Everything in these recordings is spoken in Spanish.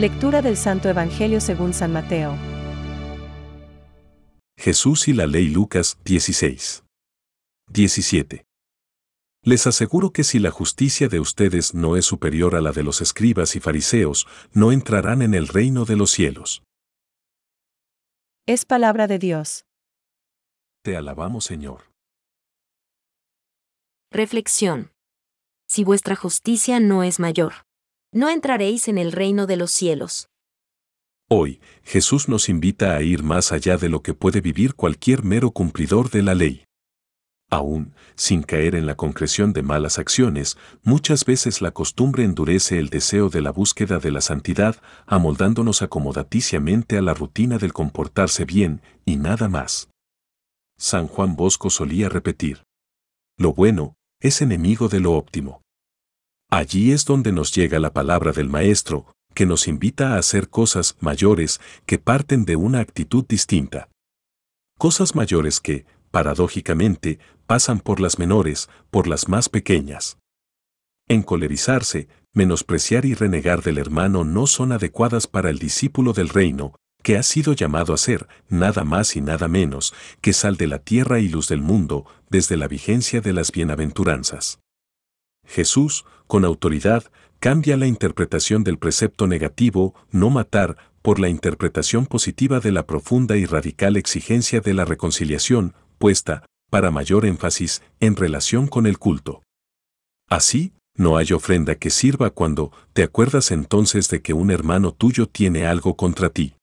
Lectura del Santo Evangelio según San Mateo. Jesús y la ley Lucas 16. 17. Les aseguro que si la justicia de ustedes no es superior a la de los escribas y fariseos, no entrarán en el reino de los cielos. Es palabra de Dios. Te alabamos, Señor. Reflexión. Si vuestra justicia no es mayor, no entraréis en el reino de los cielos. Hoy, Jesús nos invita a ir más allá de lo que puede vivir cualquier mero cumplidor de la ley. Aún, sin caer en la concreción de malas acciones, muchas veces la costumbre endurece el deseo de la búsqueda de la santidad, amoldándonos acomodaticiamente a la rutina del comportarse bien y nada más. San Juan Bosco solía repetir, Lo bueno es enemigo de lo óptimo. Allí es donde nos llega la palabra del Maestro, que nos invita a hacer cosas mayores que parten de una actitud distinta. Cosas mayores que, paradójicamente, pasan por las menores, por las más pequeñas. Encolerizarse, menospreciar y renegar del hermano no son adecuadas para el discípulo del reino, que ha sido llamado a ser, nada más y nada menos, que sal de la tierra y luz del mundo, desde la vigencia de las bienaventuranzas. Jesús, con autoridad, cambia la interpretación del precepto negativo, no matar, por la interpretación positiva de la profunda y radical exigencia de la reconciliación, puesta, para mayor énfasis, en relación con el culto. Así, no hay ofrenda que sirva cuando te acuerdas entonces de que un hermano tuyo tiene algo contra ti.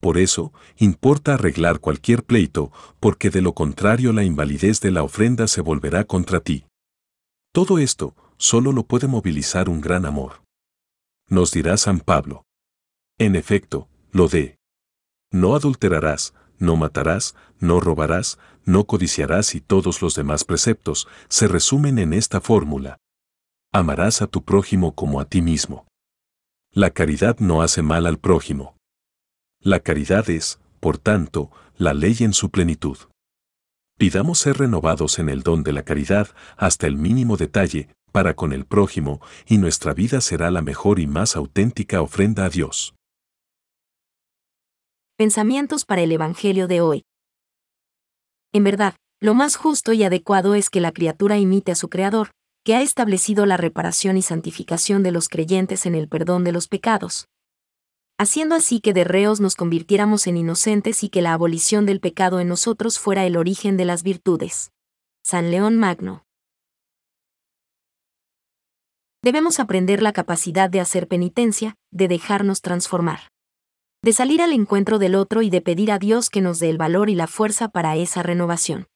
Por eso, importa arreglar cualquier pleito, porque de lo contrario la invalidez de la ofrenda se volverá contra ti. Todo esto solo lo puede movilizar un gran amor. Nos dirá San Pablo. En efecto, lo de. No adulterarás, no matarás, no robarás, no codiciarás y todos los demás preceptos se resumen en esta fórmula. Amarás a tu prójimo como a ti mismo. La caridad no hace mal al prójimo. La caridad es, por tanto, la ley en su plenitud. Pidamos ser renovados en el don de la caridad hasta el mínimo detalle, para con el prójimo, y nuestra vida será la mejor y más auténtica ofrenda a Dios. Pensamientos para el Evangelio de hoy. En verdad, lo más justo y adecuado es que la criatura imite a su Creador, que ha establecido la reparación y santificación de los creyentes en el perdón de los pecados haciendo así que de reos nos convirtiéramos en inocentes y que la abolición del pecado en nosotros fuera el origen de las virtudes. San León Magno. Debemos aprender la capacidad de hacer penitencia, de dejarnos transformar. De salir al encuentro del otro y de pedir a Dios que nos dé el valor y la fuerza para esa renovación.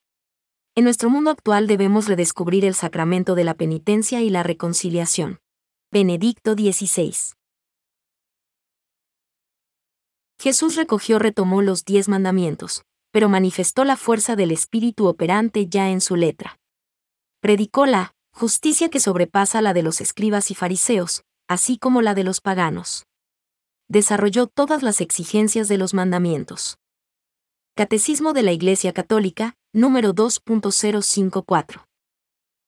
En nuestro mundo actual debemos redescubrir el sacramento de la penitencia y la reconciliación. Benedicto XVI. Jesús recogió retomó los diez mandamientos, pero manifestó la fuerza del Espíritu operante ya en su letra. Predicó la justicia que sobrepasa la de los escribas y fariseos, así como la de los paganos. Desarrolló todas las exigencias de los mandamientos. Catecismo de la Iglesia Católica, número 2.054.